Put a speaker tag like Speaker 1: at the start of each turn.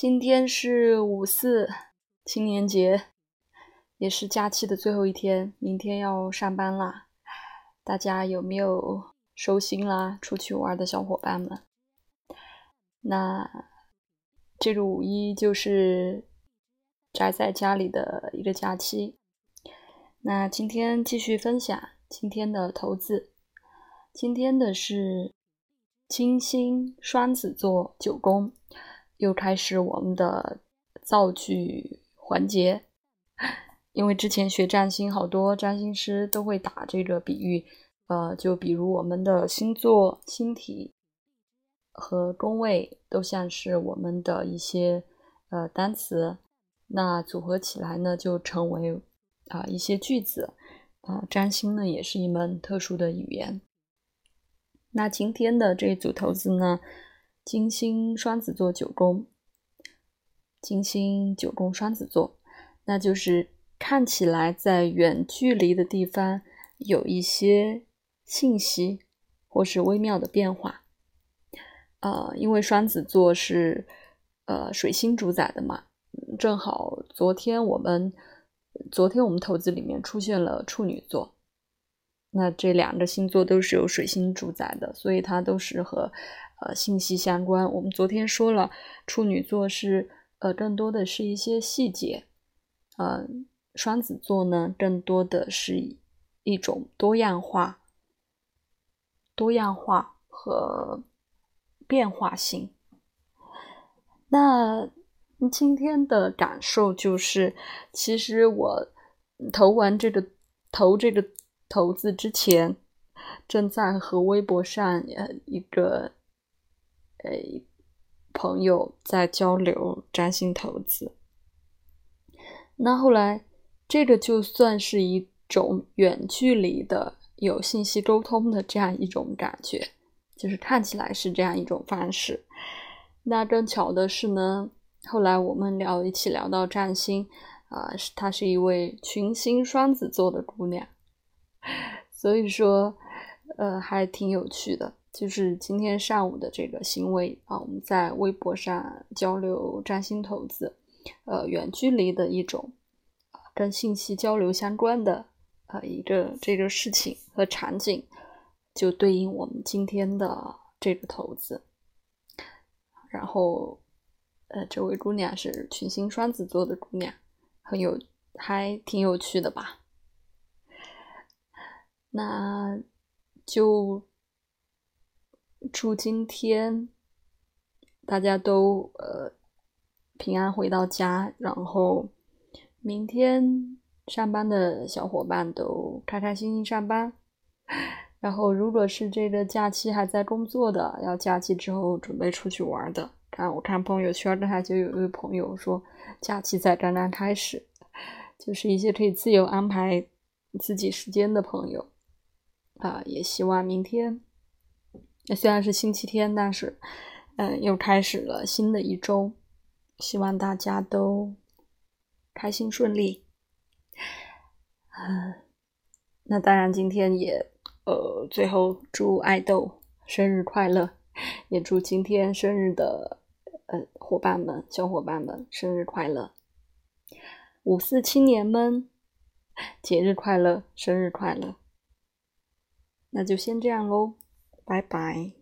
Speaker 1: 今天是五四青年节，也是假期的最后一天，明天要上班啦。大家有没有收心啦？出去玩的小伙伴们，那这个五一就是宅在家里的一个假期。那今天继续分享今天的投资，今天的是金星双子座九宫。又开始我们的造句环节，因为之前学占星，好多占星师都会打这个比喻，呃，就比如我们的星座、星体和宫位都像是我们的一些呃单词，那组合起来呢，就成为啊一些句子，啊，占星呢也是一门特殊的语言。那今天的这组投资呢？金星双子座九宫，金星九宫双子座，那就是看起来在远距离的地方有一些信息或是微妙的变化。呃，因为双子座是呃水星主宰的嘛，正好昨天我们昨天我们投资里面出现了处女座。那这两个星座都是由水星主宰的，所以它都是和呃信息相关。我们昨天说了，处女座是呃更多的是一些细节，呃，双子座呢更多的是一种多样化、多样化和变化性。那今天的感受就是，其实我投完这个投这个。投资之前，正在和微博上呃一个呃朋友在交流占星投资。那后来，这个就算是一种远距离的有信息沟通的这样一种感觉，就是看起来是这样一种方式。那更巧的是呢，后来我们聊一起聊到占星啊，是她是一位群星双子座的姑娘。所以说，呃，还挺有趣的。就是今天上午的这个行为啊，我们在微博上交流占星投资，呃，远距离的一种跟信息交流相关的呃一个这个事情和场景，就对应我们今天的这个投资。然后，呃，这位姑娘是群星双子座的姑娘，很有，还挺有趣的吧。那就祝今天大家都呃平安回到家，然后明天上班的小伙伴都开开心心上班。然后如果是这个假期还在工作的，要假期之后准备出去玩的，看我看朋友圈，刚才就有一位朋友说假期才刚刚开始，就是一些可以自由安排自己时间的朋友。啊，也希望明天，那虽然是星期天，但是，嗯，又开始了新的一周，希望大家都开心顺利。嗯，那当然，今天也，呃，最后祝爱豆生日快乐，也祝今天生日的，呃，伙伴们、小伙伴们生日快乐，五四青年们节日快乐，生日快乐。那就先这样喽，拜拜。